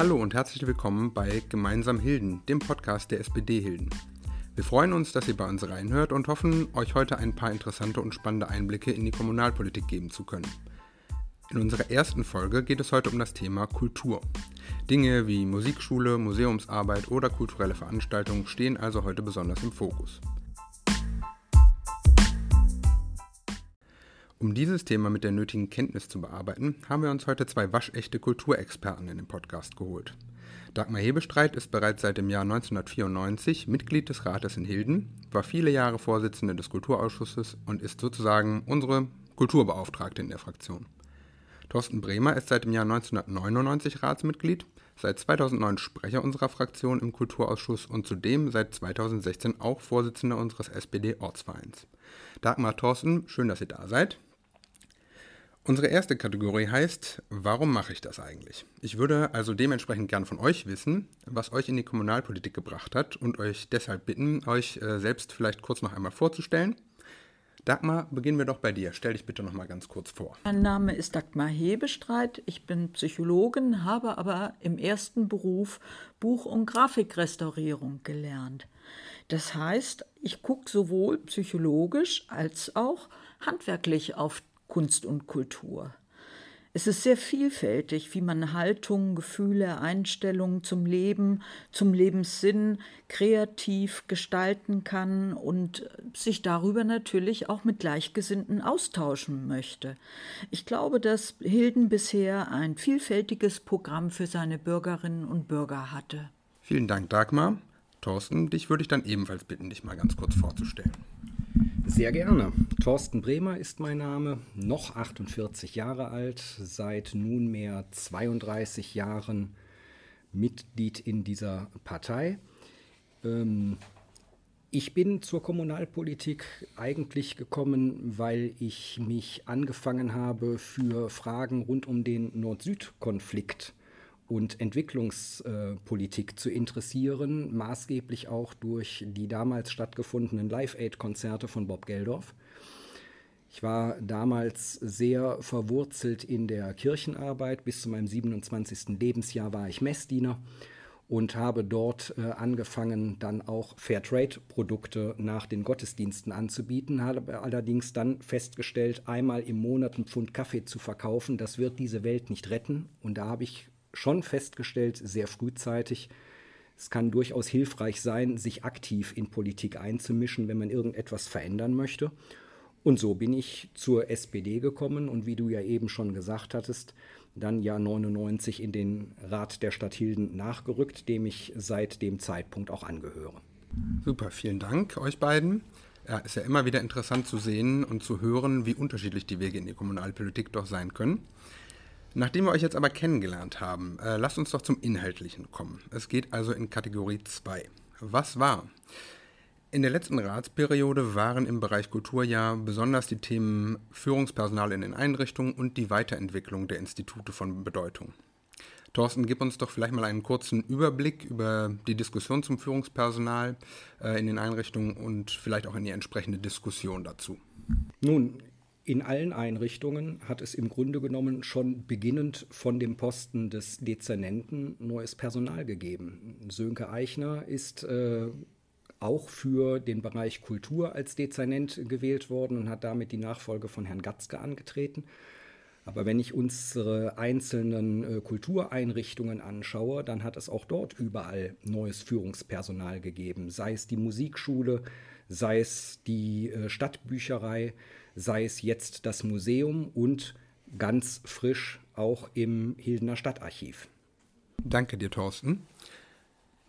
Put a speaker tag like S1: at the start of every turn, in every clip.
S1: Hallo und herzlich willkommen bei Gemeinsam Hilden, dem Podcast der SPD Hilden. Wir freuen uns, dass ihr bei uns reinhört und hoffen, euch heute ein paar interessante und spannende Einblicke in die Kommunalpolitik geben zu können. In unserer ersten Folge geht es heute um das Thema Kultur. Dinge wie Musikschule, Museumsarbeit oder kulturelle Veranstaltungen stehen also heute besonders im Fokus. Um dieses Thema mit der nötigen Kenntnis zu bearbeiten, haben wir uns heute zwei waschechte Kulturexperten in den Podcast geholt. Dagmar Hebestreit ist bereits seit dem Jahr 1994 Mitglied des Rates in Hilden, war viele Jahre Vorsitzende des Kulturausschusses und ist sozusagen unsere Kulturbeauftragte in der Fraktion. Thorsten Bremer ist seit dem Jahr 1999 Ratsmitglied, seit 2009 Sprecher unserer Fraktion im Kulturausschuss und zudem seit 2016 auch Vorsitzender unseres SPD-Ortsvereins. Dagmar Thorsten, schön, dass ihr da seid. Unsere erste Kategorie heißt, warum mache ich das eigentlich? Ich würde also dementsprechend gern von euch wissen, was euch in die Kommunalpolitik gebracht hat und euch deshalb bitten, euch äh, selbst vielleicht kurz noch einmal vorzustellen. Dagmar, beginnen wir doch bei dir. Stell dich bitte noch mal ganz kurz vor.
S2: Mein Name ist Dagmar Hebestreit. Ich bin Psychologin, habe aber im ersten Beruf Buch- und Grafikrestaurierung gelernt. Das heißt, ich gucke sowohl psychologisch als auch handwerklich auf Kunst und Kultur. Es ist sehr vielfältig, wie man Haltung, Gefühle, Einstellungen zum Leben, zum Lebenssinn kreativ gestalten kann und sich darüber natürlich auch mit Gleichgesinnten austauschen möchte. Ich glaube, dass Hilden bisher ein vielfältiges Programm für seine Bürgerinnen und Bürger hatte.
S1: Vielen Dank, Dagmar. Thorsten, dich würde ich dann ebenfalls bitten, dich mal ganz kurz vorzustellen.
S3: Sehr gerne. Thorsten Bremer ist mein Name, noch 48 Jahre alt, seit nunmehr 32 Jahren Mitglied in dieser Partei. Ähm, ich bin zur Kommunalpolitik eigentlich gekommen, weil ich mich angefangen habe, für Fragen rund um den Nord-Süd-Konflikt und Entwicklungspolitik zu interessieren, maßgeblich auch durch die damals stattgefundenen Live-Aid-Konzerte von Bob Geldorf. Ich war damals sehr verwurzelt in der Kirchenarbeit. Bis zu meinem 27. Lebensjahr war ich Messdiener und habe dort äh, angefangen, dann auch Fairtrade-Produkte nach den Gottesdiensten anzubieten, habe allerdings dann festgestellt, einmal im Monat einen Pfund Kaffee zu verkaufen, das wird diese Welt nicht retten. Und da habe ich schon festgestellt, sehr frühzeitig, es kann durchaus hilfreich sein, sich aktiv in Politik einzumischen, wenn man irgendetwas verändern möchte. Und so bin ich zur SPD gekommen und wie du ja eben schon gesagt hattest, dann Jahr 99 in den Rat der Stadt Hilden nachgerückt, dem ich seit dem Zeitpunkt auch angehöre.
S1: Super, vielen Dank euch beiden. Ja, ist ja immer wieder interessant zu sehen und zu hören, wie unterschiedlich die Wege in die Kommunalpolitik doch sein können. Nachdem wir euch jetzt aber kennengelernt haben, äh, lasst uns doch zum Inhaltlichen kommen. Es geht also in Kategorie 2. Was war? In der letzten Ratsperiode waren im Bereich Kultur ja besonders die Themen Führungspersonal in den Einrichtungen und die Weiterentwicklung der Institute von Bedeutung. Thorsten, gib uns doch vielleicht mal einen kurzen Überblick über die Diskussion zum Führungspersonal äh, in den Einrichtungen und vielleicht auch in die entsprechende Diskussion dazu.
S3: Nun, in allen Einrichtungen hat es im Grunde genommen schon beginnend von dem Posten des Dezernenten neues Personal gegeben. Sönke Eichner ist äh, auch für den Bereich Kultur als Dezernent gewählt worden und hat damit die Nachfolge von Herrn Gatzke angetreten. Aber wenn ich unsere einzelnen äh, Kultureinrichtungen anschaue, dann hat es auch dort überall neues Führungspersonal gegeben, sei es die Musikschule, sei es die äh, Stadtbücherei, sei es jetzt das Museum und ganz frisch auch im Hildener Stadtarchiv.
S1: Danke dir, Thorsten.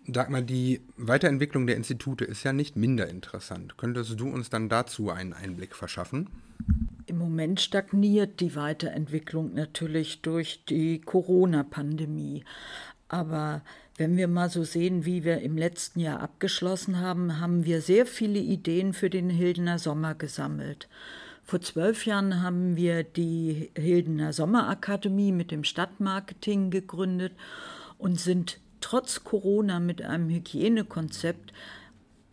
S1: Dagmar, die Weiterentwicklung der Institute ist ja nicht minder interessant. Könntest du uns dann dazu einen Einblick verschaffen?
S2: Im Moment stagniert die Weiterentwicklung natürlich durch die Corona-Pandemie. Aber wenn wir mal so sehen, wie wir im letzten Jahr abgeschlossen haben, haben wir sehr viele Ideen für den Hildener Sommer gesammelt. Vor zwölf Jahren haben wir die Hildener Sommerakademie mit dem Stadtmarketing gegründet und sind trotz Corona mit einem Hygienekonzept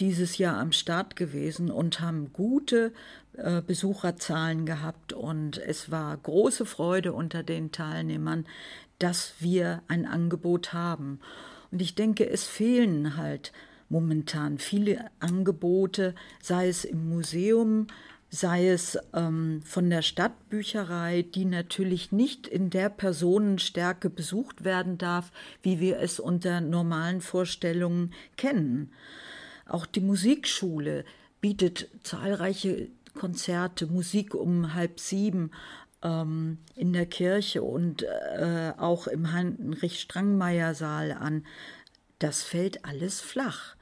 S2: dieses Jahr am Start gewesen und haben gute äh, Besucherzahlen gehabt und es war große Freude unter den Teilnehmern, dass wir ein Angebot haben. Und ich denke, es fehlen halt momentan viele Angebote, sei es im Museum, sei es ähm, von der Stadtbücherei, die natürlich nicht in der Personenstärke besucht werden darf, wie wir es unter normalen Vorstellungen kennen. Auch die Musikschule bietet zahlreiche Konzerte, Musik um halb sieben ähm, in der Kirche und äh, auch im Heinrich-Strangmeier-Saal an. Das fällt alles flach.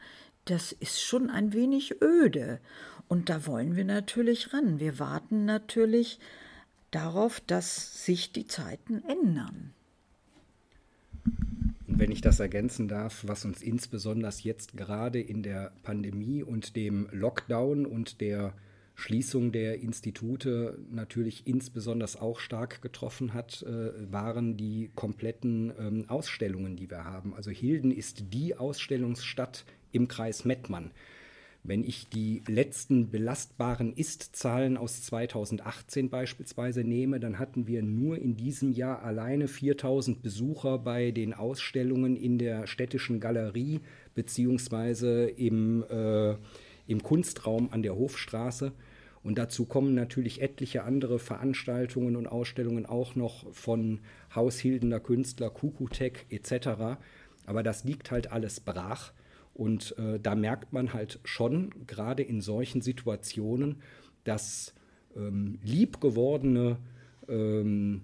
S2: Das ist schon ein wenig öde. Und da wollen wir natürlich ran. Wir warten natürlich darauf, dass sich die Zeiten ändern.
S3: Und wenn ich das ergänzen darf, was uns insbesondere jetzt gerade in der Pandemie und dem Lockdown und der Schließung der Institute natürlich insbesondere auch stark getroffen hat, äh, waren die kompletten ähm, Ausstellungen, die wir haben. Also Hilden ist die Ausstellungsstadt im Kreis Mettmann. Wenn ich die letzten belastbaren Ist-Zahlen aus 2018 beispielsweise nehme, dann hatten wir nur in diesem Jahr alleine 4000 Besucher bei den Ausstellungen in der städtischen Galerie beziehungsweise im, äh, im Kunstraum an der Hofstraße. Und dazu kommen natürlich etliche andere Veranstaltungen und Ausstellungen auch noch von Haushildener Künstler, Kukutek etc. Aber das liegt halt alles brach. Und äh, da merkt man halt schon, gerade in solchen Situationen, dass ähm, liebgewordene ähm,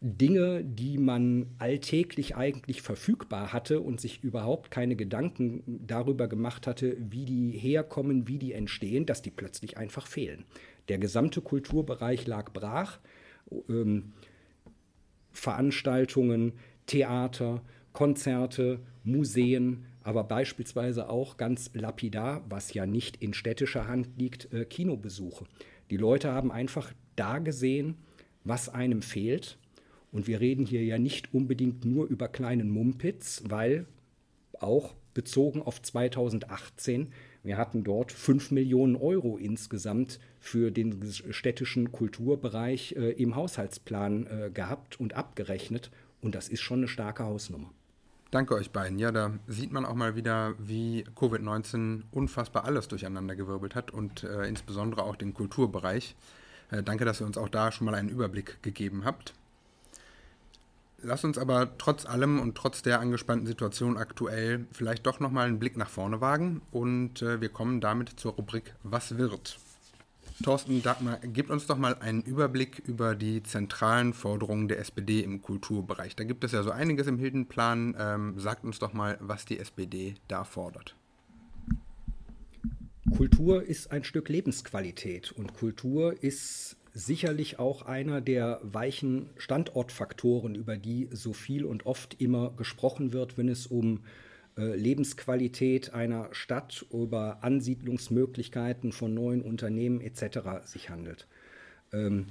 S3: Dinge, die man alltäglich eigentlich verfügbar hatte und sich überhaupt keine Gedanken darüber gemacht hatte, wie die herkommen, wie die entstehen, dass die plötzlich einfach fehlen. Der gesamte Kulturbereich lag brach. Ähm, Veranstaltungen, Theater, Konzerte, Museen, aber beispielsweise auch ganz lapidar, was ja nicht in städtischer Hand liegt, äh, Kinobesuche. Die Leute haben einfach da gesehen, was einem fehlt. Und wir reden hier ja nicht unbedingt nur über kleinen Mumpitz, weil auch bezogen auf 2018, wir hatten dort 5 Millionen Euro insgesamt für den städtischen Kulturbereich äh, im Haushaltsplan äh, gehabt und abgerechnet. Und das ist schon eine starke Hausnummer.
S1: Danke euch beiden. Ja, da sieht man auch mal wieder, wie Covid-19 unfassbar alles durcheinandergewirbelt hat und äh, insbesondere auch den Kulturbereich. Äh, danke, dass ihr uns auch da schon mal einen Überblick gegeben habt. Lass uns aber trotz allem und trotz der angespannten Situation aktuell vielleicht doch nochmal einen Blick nach vorne wagen und äh, wir kommen damit zur Rubrik Was wird? Thorsten Dagmar, gib uns doch mal einen Überblick über die zentralen Forderungen der SPD im Kulturbereich. Da gibt es ja so einiges im Hildenplan. Ähm, sagt uns doch mal, was die SPD da fordert.
S3: Kultur ist ein Stück Lebensqualität und Kultur ist sicherlich auch einer der weichen Standortfaktoren, über die so viel und oft immer gesprochen wird, wenn es um äh, Lebensqualität einer Stadt, über Ansiedlungsmöglichkeiten von neuen Unternehmen etc. sich handelt. Ähm,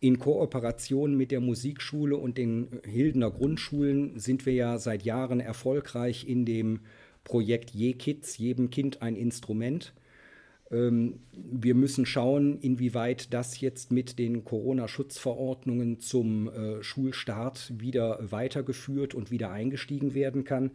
S3: in Kooperation mit der Musikschule und den Hildener Grundschulen sind wir ja seit Jahren erfolgreich in dem Projekt Je Kids, jedem Kind ein Instrument. Ähm, wir müssen schauen, inwieweit das jetzt mit den Corona-Schutzverordnungen zum äh, Schulstart wieder weitergeführt und wieder eingestiegen werden kann.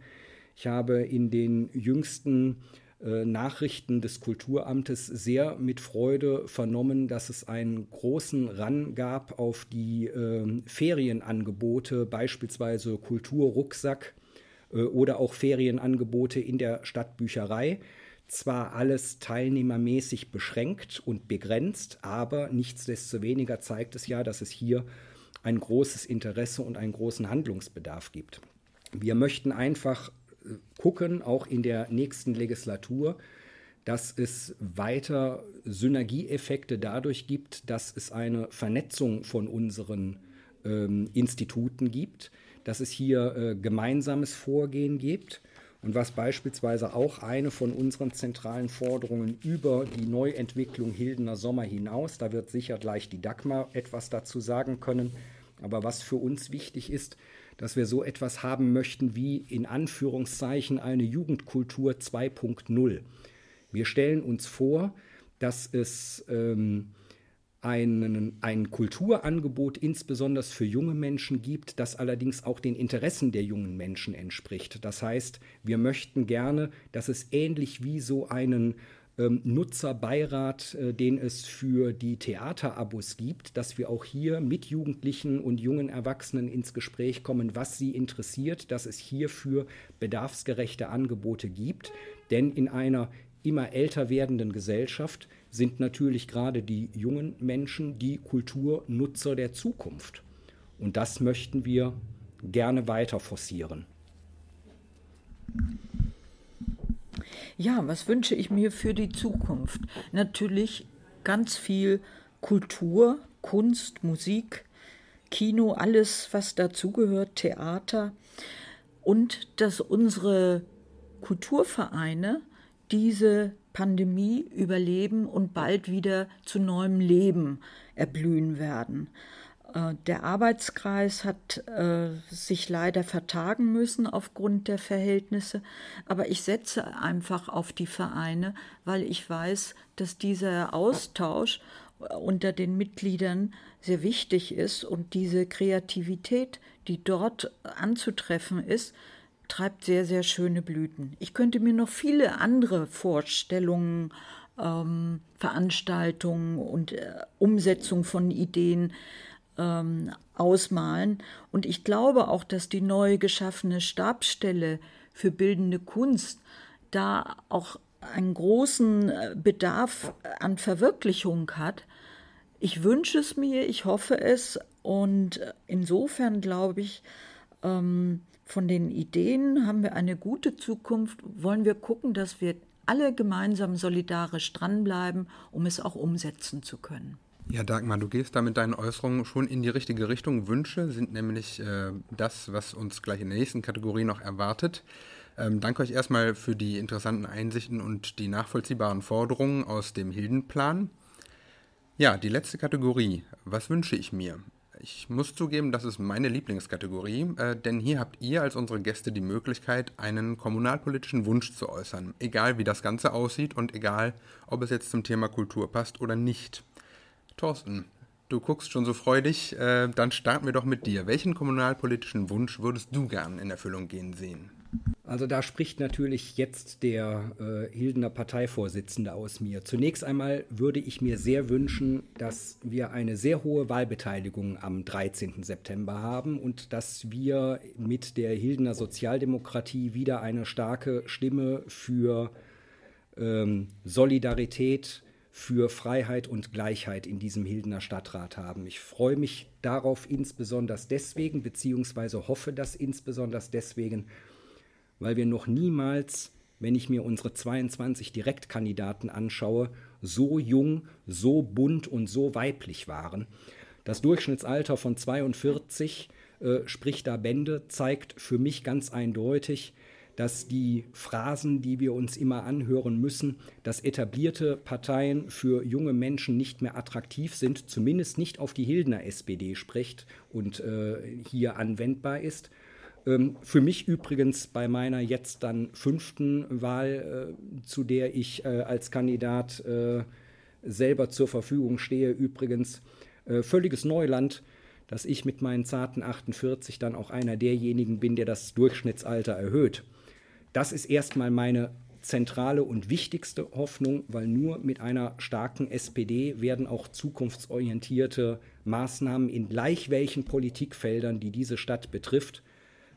S3: Ich habe in den jüngsten äh, Nachrichten des Kulturamtes sehr mit Freude vernommen, dass es einen großen Ran gab auf die äh, Ferienangebote, beispielsweise Kulturrucksack äh, oder auch Ferienangebote in der Stadtbücherei. Zwar alles teilnehmermäßig beschränkt und begrenzt, aber nichtsdestoweniger zeigt es ja, dass es hier ein großes Interesse und einen großen Handlungsbedarf gibt. Wir möchten einfach gucken, auch in der nächsten Legislatur, dass es weiter Synergieeffekte dadurch gibt, dass es eine Vernetzung von unseren ähm, Instituten gibt, dass es hier äh, gemeinsames Vorgehen gibt. Und was beispielsweise auch eine von unseren zentralen Forderungen über die Neuentwicklung Hildener Sommer hinaus, da wird sicher gleich die Dagmar etwas dazu sagen können, aber was für uns wichtig ist, dass wir so etwas haben möchten wie in Anführungszeichen eine Jugendkultur 2.0. Wir stellen uns vor, dass es ähm, einen, ein Kulturangebot insbesondere für junge Menschen gibt, das allerdings auch den Interessen der jungen Menschen entspricht. Das heißt, wir möchten gerne, dass es ähnlich wie so einen ähm, Nutzerbeirat, äh, den es für die Theaterabos gibt, dass wir auch hier mit Jugendlichen und jungen Erwachsenen ins Gespräch kommen, was sie interessiert, dass es hierfür bedarfsgerechte Angebote gibt. Denn in einer immer älter werdenden Gesellschaft sind natürlich gerade die jungen Menschen die Kulturnutzer der Zukunft. Und das möchten wir gerne weiter forcieren.
S2: Ja, was wünsche ich mir für die Zukunft? Natürlich ganz viel Kultur, Kunst, Musik, Kino, alles, was dazugehört, Theater und dass unsere Kulturvereine diese Pandemie überleben und bald wieder zu neuem Leben erblühen werden. Äh, der Arbeitskreis hat äh, sich leider vertagen müssen aufgrund der Verhältnisse, aber ich setze einfach auf die Vereine, weil ich weiß, dass dieser Austausch äh, unter den Mitgliedern sehr wichtig ist und diese Kreativität, die dort anzutreffen ist, treibt sehr, sehr schöne Blüten. Ich könnte mir noch viele andere Vorstellungen, ähm, Veranstaltungen und äh, Umsetzung von Ideen ähm, ausmalen. Und ich glaube auch, dass die neu geschaffene Stabsstelle für bildende Kunst da auch einen großen äh, Bedarf an Verwirklichung hat. Ich wünsche es mir, ich hoffe es und insofern glaube ich, ähm, von den Ideen haben wir eine gute Zukunft, wollen wir gucken, dass wir alle gemeinsam solidarisch dranbleiben, um es auch umsetzen zu können.
S1: Ja, Dagmar, du gehst da mit deinen Äußerungen schon in die richtige Richtung. Wünsche sind nämlich äh, das, was uns gleich in der nächsten Kategorie noch erwartet. Ähm, danke euch erstmal für die interessanten Einsichten und die nachvollziehbaren Forderungen aus dem Hildenplan. Ja, die letzte Kategorie. Was wünsche ich mir? Ich muss zugeben, das ist meine Lieblingskategorie, äh, denn hier habt ihr als unsere Gäste die Möglichkeit, einen kommunalpolitischen Wunsch zu äußern, egal wie das Ganze aussieht und egal, ob es jetzt zum Thema Kultur passt oder nicht. Thorsten, du guckst schon so freudig, äh, dann starten wir doch mit dir. Welchen kommunalpolitischen Wunsch würdest du gern in Erfüllung gehen sehen?
S3: Also da spricht natürlich jetzt der äh, Hildener Parteivorsitzende aus mir. Zunächst einmal würde ich mir sehr wünschen, dass wir eine sehr hohe Wahlbeteiligung am 13. September haben und dass wir mit der Hildener Sozialdemokratie wieder eine starke Stimme für ähm, Solidarität, für Freiheit und Gleichheit in diesem Hildener Stadtrat haben. Ich freue mich darauf insbesondere deswegen, beziehungsweise hoffe das insbesondere deswegen, weil wir noch niemals, wenn ich mir unsere 22 Direktkandidaten anschaue, so jung, so bunt und so weiblich waren. Das Durchschnittsalter von 42 äh, spricht da Bände, zeigt für mich ganz eindeutig, dass die Phrasen, die wir uns immer anhören müssen, dass etablierte Parteien für junge Menschen nicht mehr attraktiv sind, zumindest nicht auf die Hildner SPD spricht und äh, hier anwendbar ist. Ähm, für mich übrigens bei meiner jetzt dann fünften Wahl, äh, zu der ich äh, als Kandidat äh, selber zur Verfügung stehe, übrigens äh, völliges Neuland dass ich mit meinen zarten 48 dann auch einer derjenigen bin, der das Durchschnittsalter erhöht. Das ist erstmal meine zentrale und wichtigste Hoffnung, weil nur mit einer starken SPD werden auch zukunftsorientierte Maßnahmen in gleich welchen Politikfeldern, die diese Stadt betrifft,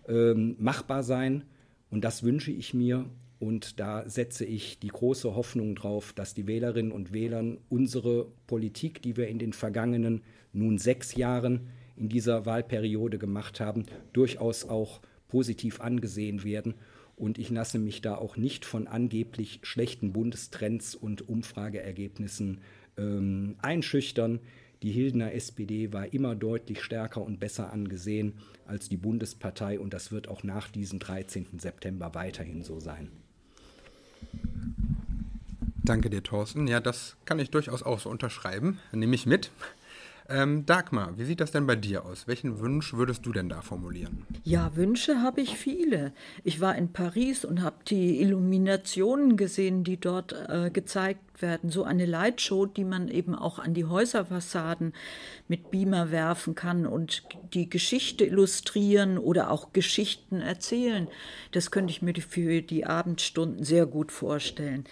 S3: ähm, machbar sein. Und das wünsche ich mir. Und da setze ich die große Hoffnung drauf, dass die Wählerinnen und Wähler unsere Politik, die wir in den vergangenen nun sechs Jahren in dieser Wahlperiode gemacht haben, durchaus auch positiv angesehen werden und ich lasse mich da auch nicht von angeblich schlechten Bundestrends und Umfrageergebnissen ähm, einschüchtern. Die Hildener SPD war immer deutlich stärker und besser angesehen als die Bundespartei und das wird auch nach diesem 13. September weiterhin so sein.
S1: Danke dir, Thorsten. Ja, das kann ich durchaus auch so unterschreiben. Nehme ich mit. Ähm, Dagmar, wie sieht das denn bei dir aus? Welchen Wunsch würdest du denn da formulieren?
S2: Ja, Wünsche habe ich viele. Ich war in Paris und habe die Illuminationen gesehen, die dort äh, gezeigt werden. So eine Lightshow, die man eben auch an die Häuserfassaden mit Beamer werfen kann und die Geschichte illustrieren oder auch Geschichten erzählen. Das könnte ich mir für die Abendstunden sehr gut vorstellen.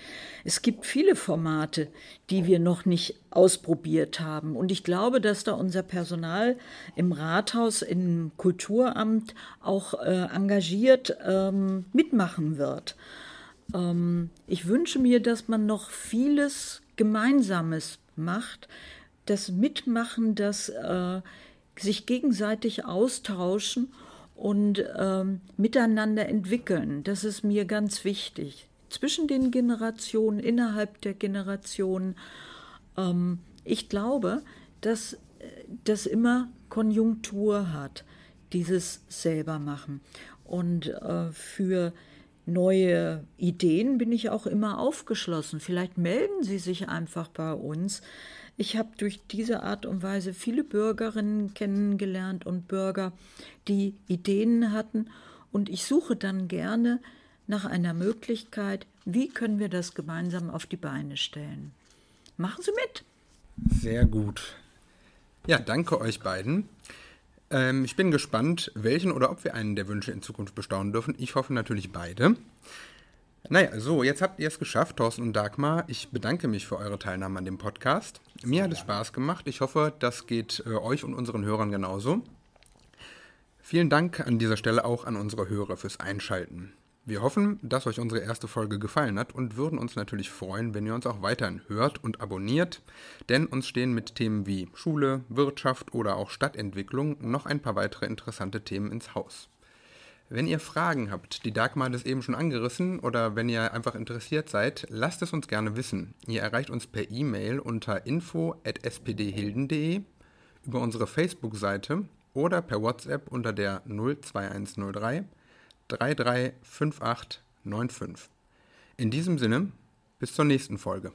S2: Es gibt viele Formate, die wir noch nicht ausprobiert haben. Und ich glaube, dass da unser Personal im Rathaus, im Kulturamt auch äh, engagiert ähm, mitmachen wird. Ähm, ich wünsche mir, dass man noch vieles Gemeinsames macht, das Mitmachen, das äh, sich gegenseitig austauschen und ähm, miteinander entwickeln. Das ist mir ganz wichtig. Zwischen den Generationen, innerhalb der Generationen ähm, ich glaube, dass das immer Konjunktur hat, dieses selber machen. Und äh, für neue Ideen bin ich auch immer aufgeschlossen. Vielleicht melden Sie sich einfach bei uns. Ich habe durch diese Art und Weise viele Bürgerinnen kennengelernt und Bürger, die Ideen hatten. Und ich suche dann gerne nach einer Möglichkeit, wie können wir das gemeinsam auf die Beine stellen. Machen Sie mit.
S1: Sehr gut. Ja, danke euch beiden. Ähm, ich bin gespannt, welchen oder ob wir einen der Wünsche in Zukunft bestaunen dürfen. Ich hoffe natürlich beide. Naja, so, jetzt habt ihr es geschafft, Thorsten und Dagmar. Ich bedanke mich für eure Teilnahme an dem Podcast. Mir hat es Spaß gemacht. Ich hoffe, das geht äh, euch und unseren Hörern genauso. Vielen Dank an dieser Stelle auch an unsere Hörer fürs Einschalten. Wir hoffen, dass euch unsere erste Folge gefallen hat und würden uns natürlich freuen, wenn ihr uns auch weiterhin hört und abonniert, denn uns stehen mit Themen wie Schule, Wirtschaft oder auch Stadtentwicklung noch ein paar weitere interessante Themen ins Haus. Wenn ihr Fragen habt, die Dagmar hat es eben schon angerissen, oder wenn ihr einfach interessiert seid, lasst es uns gerne wissen. Ihr erreicht uns per E-Mail unter info.spdhilden.de, über unsere Facebook-Seite oder per WhatsApp unter der 02103 335895. In diesem Sinne, bis zur nächsten Folge.